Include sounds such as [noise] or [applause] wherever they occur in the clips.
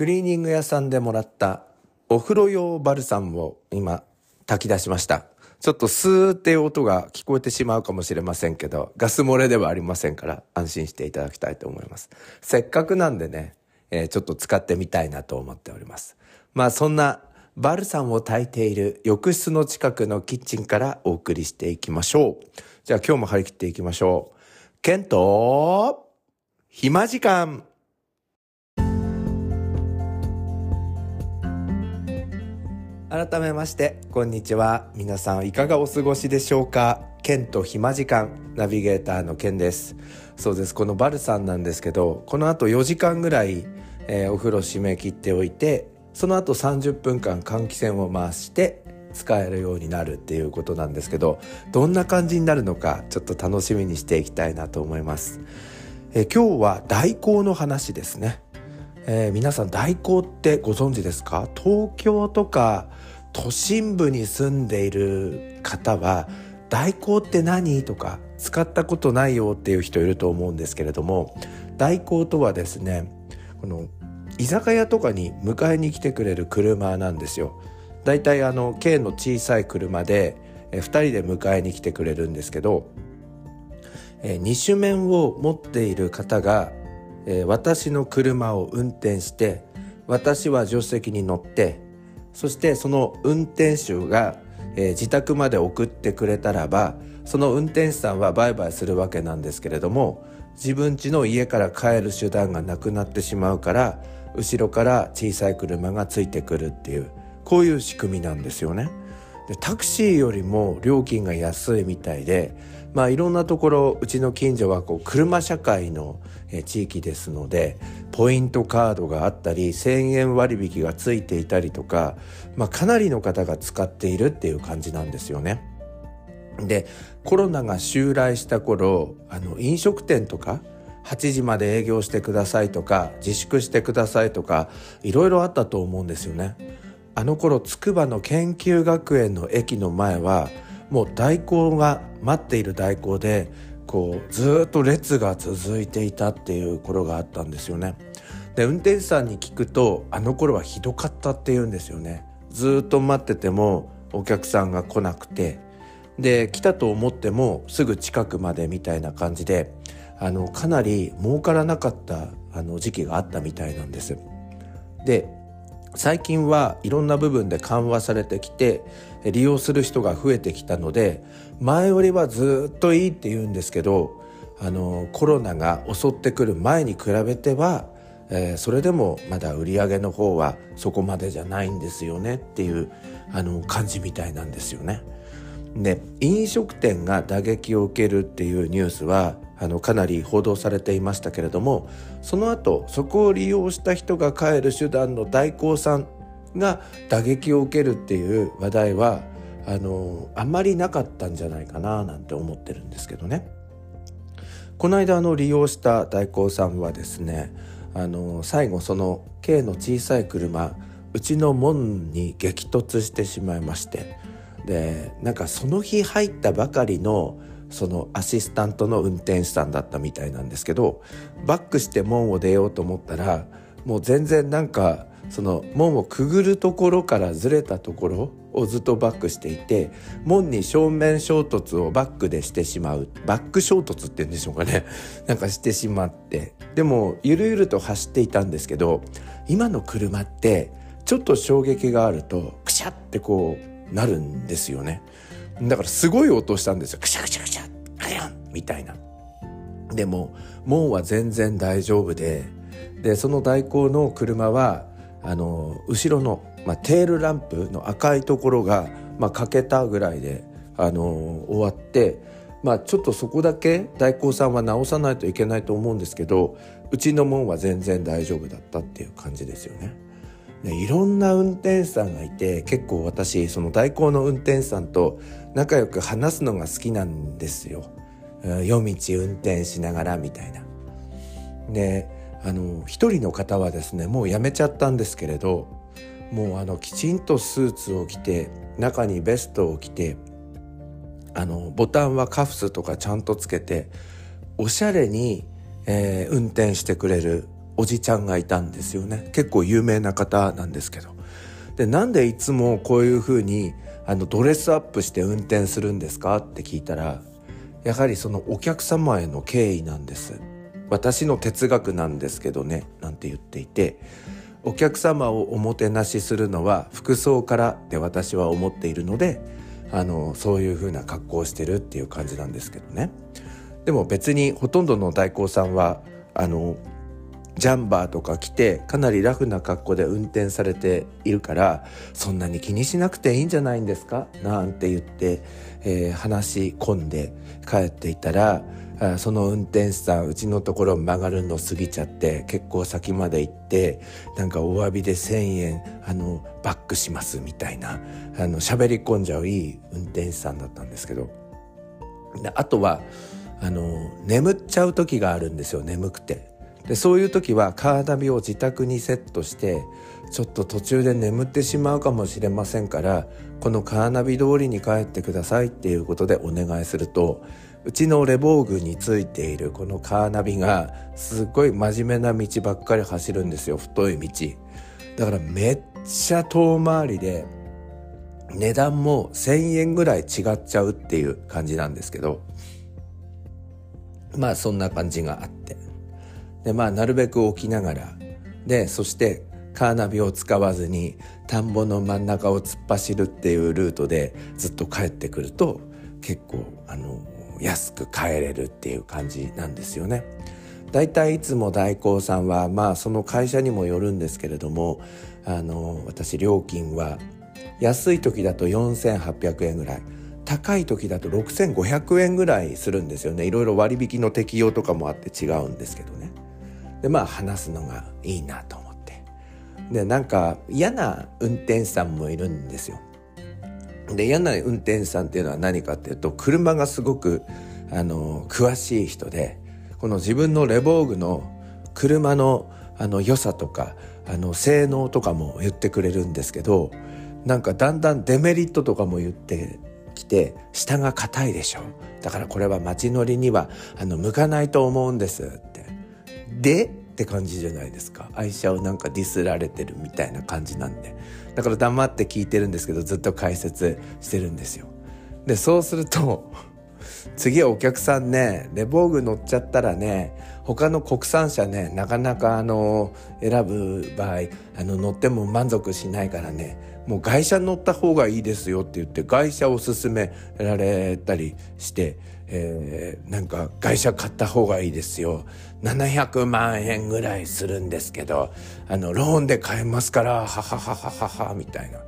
クリーニング屋さんでもらったお風呂用バルサンを今炊き出しました。ちょっとスーっていう音が聞こえてしまうかもしれませんけど、ガス漏れではありませんから安心していただきたいと思います。せっかくなんでね、えー、ちょっと使ってみたいなと思っております。まあそんなバルサンを炊いている浴室の近くのキッチンからお送りしていきましょう。じゃあ今日も張り切っていきましょう。ケント、暇時間。改めましてこんにちは。皆さんいかがお過ごしでしょうか？ケンと暇時間ナビゲーターのケンです。そうです。このバルさんなんですけどこの後4時間ぐらい、えー、お風呂締め切っておいてその後30分間換気扇を回して使えるようになるっていうことなんですけどどんな感じになるのかちょっと楽しみにしていきたいなと思います、え、今日は代行の話ですね。えー、皆さん代行ってご存知ですか？東京とか都心部に住んでいる方は代行って何？とか使ったことないよっていう人いると思うんですけれども代行とはですねこの居酒屋とかに迎えに来てくれる車なんですよ。だいたいあの軽の小さい車で2人で迎えに来てくれるんですけど二種面を持っている方がえー、私の車を運転して私は助手席に乗ってそしてその運転手が、えー、自宅まで送ってくれたらばその運転手さんは売買するわけなんですけれども自分家の家から帰る手段がなくなってしまうから後ろから小さい車がついてくるっていうこういう仕組みなんですよね。でタクシーよりも料金が安いみたいでまあいろんなところうちの近所はこう車社会の地域ですのでポイントカードがあったり1,000円割引がついていたりとか、まあ、かなりの方が使っているっていう感じなんですよね。でコロナが襲来した頃あの飲食店とか8時まで営業してくださいとか自粛してくださいとかいろいろあったと思うんですよね。あの頃筑波の研究学園の駅の前はもう代行が待っている代行でこうずっと列が続いていたっていう頃があったんですよね。で運転手さんに聞くとあの頃はひどかったって言うんですよね。ずっと待っててもお客さんが来なくてで来たと思ってもすぐ近くまでみたいな感じであのかなり儲からなかったあの時期があったみたいなんです。で最近はいろんな部分で緩和されてきて利用する人が増えてきたので前よりはずっといいって言うんですけどあのコロナが襲ってくる前に比べては、えー、それでもまだ売り上げの方はそこまでじゃないんですよねっていうあの感じみたいなんですよね。で飲食店が打撃を受けるっていうニュースはあのかなり報道されていましたけれどもその後そこを利用した人が帰る手段の代行さんが打撃を受けるっていう話題はあのあんまりなかったんじゃないかななんて思ってるんですけどね。この間あの利用した代行さんはですねあの最後その軽の小さい車うちの門に激突してしまいましてでなんかその日入ったばかりのそのアシスタントの運転手さんだったみたいなんですけどバックして門を出ようと思ったらもう全然なんかその門をくぐるところからずれたところをずっとバックしていて門に正面衝突をバックでしてしまうバック衝突って言うんでしょうかね [laughs] なんかしてしまってでもゆるゆると走っていたんですけど今の車ってちょっと衝撃があるとクシャってこうなるんですよね。だからすごい音したんですよ。クシャクシャクシャ、カヤンみたいな。でも、門は全然大丈夫で、で、その代行の車は、あの、後ろの、まあ、テールランプの赤いところが、まあ、欠けたぐらいで、あの、終わって、まあ、ちょっとそこだけ代行さんは直さないといけないと思うんですけど、うちの門は全然大丈夫だったっていう感じですよね。ね、いろんな運転手さんがいて結構私その代行の運転手さんと仲良く話すのが好きなんですよ。夜道運転しながらみたいな。であの一人の方はですねもう辞めちゃったんですけれどもうあのきちんとスーツを着て中にベストを着てあのボタンはカフスとかちゃんとつけておしゃれに、えー、運転してくれるおじちゃんがいたんですよね。結構有名な方なんですけど。でなんでいつもこういうふうにあのドレスアップして運転するんですか？って聞いたらやはりそのお客様への敬意なんです。私の哲学なんですけどねなんて言っていてお客様をおもてなしするのは服装からって私は思っているのであのそういう風な格好をしてるっていう感じなんですけどね。でも別にほとんどの代行さんはあのジャンバーとか着てかなりラフな格好で運転されているからそんなに気にしなくていいんじゃないんですか？なんて言って、えー、話し込んで帰っていたらその運転手さんうちのところ曲がるの過ぎちゃって結構先まで行ってなんかお詫びで1,000円あのバックしますみたいなあの喋り込んじゃういい運転手さんだったんですけどであとはあの眠っちゃう時があるんですよ眠くて。でそういう時はカーナビを自宅にセットしてちょっと途中で眠ってしまうかもしれませんからこのカーナビ通りに帰ってくださいっていうことでお願いするとうちのレボーグについているこのカーナビがすっごい真面目な道ばっかり走るんですよ。太い道。だからめっちゃ遠回りで値段も1,000円ぐらい違っちゃうっていう感じなんですけど。まあそんな感じがあって。でまあなるべく起きながら。でそしてカーナビを使わずに田んぼの真ん中を突っ走るっていうルートでずっと帰ってくると結構あの安く買えれるっていう感じなんですよね。だいたいいつも代行さんはまあその会社にもよるんですけれどもあの私料金は安い時だと4800円ぐらい高い時だと6500円ぐらいするんですよね。いろいろ割引の適用とかもあって違うんですけどね。でまあ話すのがいいなと思って。でなんか嫌な運転手さんもいるんですよ。で嫌な運転手さんっていうのは何かっていうと車がすごくあの詳しい人でこの自分のレボーグの車のあの良さとかあの性能とかも言ってくれるんですけどなんかだんだんデメリットとかも言ってきて下が硬いでしょ。だからこれは街乗りにはあの向かないと思うんです。でって感じじゃないですか。愛車をなんかディスられてるみたいな感じなんで。だから黙って聞いてるんですけどずっと解説してるんですよ。でそうすると [laughs] 次はお客さんねレボーグ乗っちゃったらね他の国産車ねなかなかあの選ぶ場合あの乗っても満足しないからねもう外車乗った方がいいですよって言って外車を勧められたりしてえー、なんか外車買った方がいいですよ。700万円ぐらいするんですけどあのローンで買えますからははははははみたいな。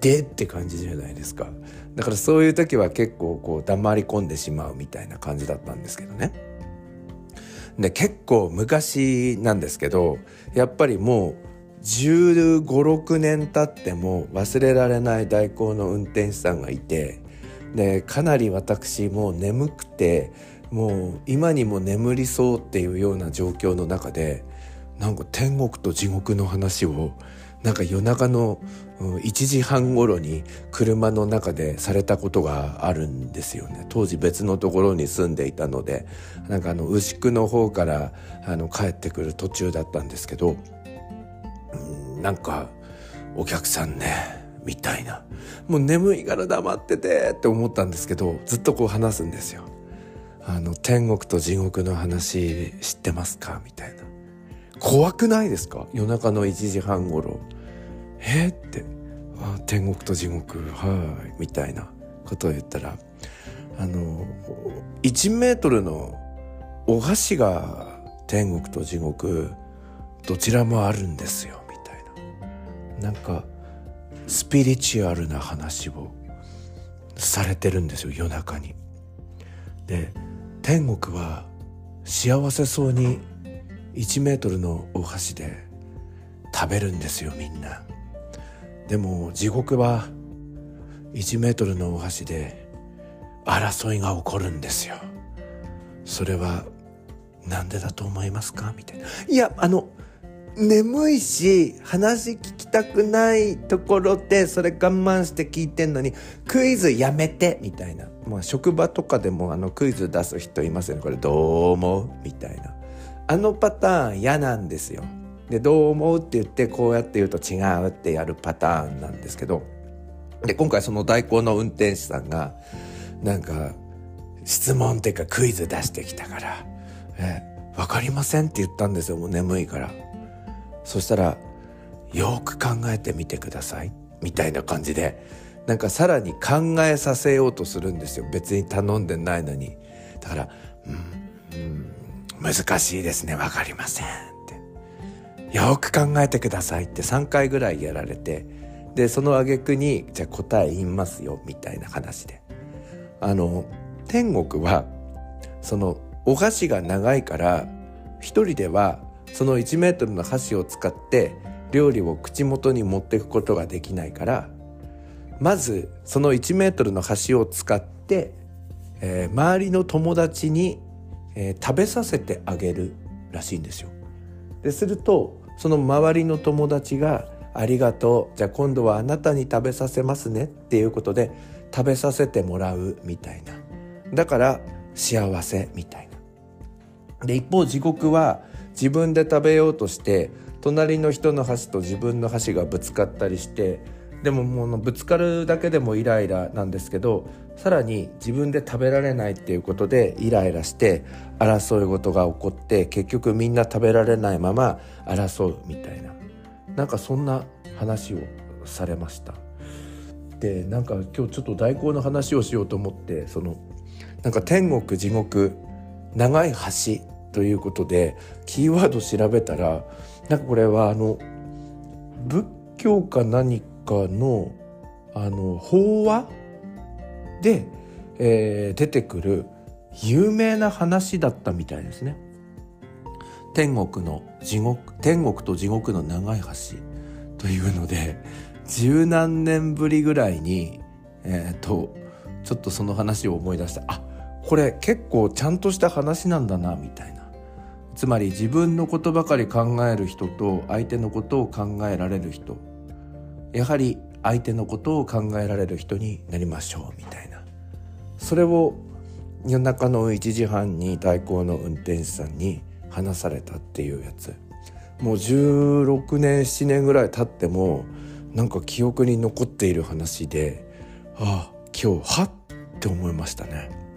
でって感じじゃないですか。だからそういう時は結構こう黙り込んでしまうみたいな感じだったんですけどね。で結構昔なんですけどやっぱりもう1 5 6年経っても忘れられない代行の運転手さんがいてでかなり私もう眠くてもう今にも眠りそうっていうような状況の中でなんか天国と地獄の話をなんか夜中の1時半頃に車の中でされたことがあるんですよね。当時別のところに住んでいたのでなんかあの牛久の方からあの帰ってくる途中だったんですけどうんなんかお客さんねみたいな。もう眠いから黙っててって思ったんですけどずっとこう話すんですよ。あの天国と地獄の話知ってますか？みたいな。怖くないですか？夜中の1時半頃。え？って。あ天国と地獄はい。みたいな。ことを言ったらあの1メートルのお箸が天国と地獄どちらもあるんですよ。みたいな。なんかスピリチュアルな話をされてるんですよ夜中に。で天国は幸せそうに1メートルのお箸で食べるんですよみんな。でも地獄は1メートルのお箸で争いが起こるんですよ。それはなんでだと思いますか？みたいな。いやあの眠いし話聞たくないところでそれ我慢して聞いてんのにクイズやめてみたいな、まあ、職場とかでもあのクイズ出す人いますよね。これどう思うみたいな。あのパターン嫌なんですよ。でどう思うって言ってこうやって言うと違うってやるパターンなんですけど。で今回その代行の運転手さんがなんか質問っていうかクイズ出してきたから「え分かりません」って言ったんですよ。もう眠いから。そしたら「よく考えてみてください」みたいな感じでなんかさらに考えさせようとするんですよ。別に頼んでないのに。だから「うん、うん、難しいですね。分かりません」って「よく考えてください」って3回ぐらいやられてでその挙句に「じゃあ答え言いますよ」みたいな話で。あの天国はそのお箸が長いから一人ではその1メートルの箸を使って料理を口元に持っていくことができないからまずその1メートルの箸を使って、えー、周りの友達に、えー、食べさせてあげるらしいんですよ。でするとその周りの友達が「ありがとうじゃあ今度はあなたに食べさせますね」っていうことで食べさせてもらうみたいなだから幸せみたいな。で一方地獄は自分で食べようとして隣の人の箸と自分の箸がぶつかったりしてでももうぶつかるだけでもイライラなんですけどさらに自分で食べられないっていうことでイライラして争い事が起こって結局みんな食べられないまま争うみたいな。なんかそんな話をされました。でなんか今日ちょっと代行の話をしようと思ってそのなんか天国地獄長い橋ということでキーワード調べたらなんかこれはあの仏教か何かのあの法話で、えー、出てくる有名な話だったみたいですね。天国の地獄天国と地獄の長い橋というので十何年ぶりぐらいに、えーと、ちょっとその話を思い出したあこれ結構ちゃんとした話なんだなみたいなつまり自分のことばかり考える人と相手のことを考えられる人。やはり相手のことを考えられる人になりましょうみたいな。それを夜中の1時半に代行の運転手さんに話されたっていうやつ。もう16年7年ぐらい経ってもなんか記憶に残っている話でああ今日はって思いましたね。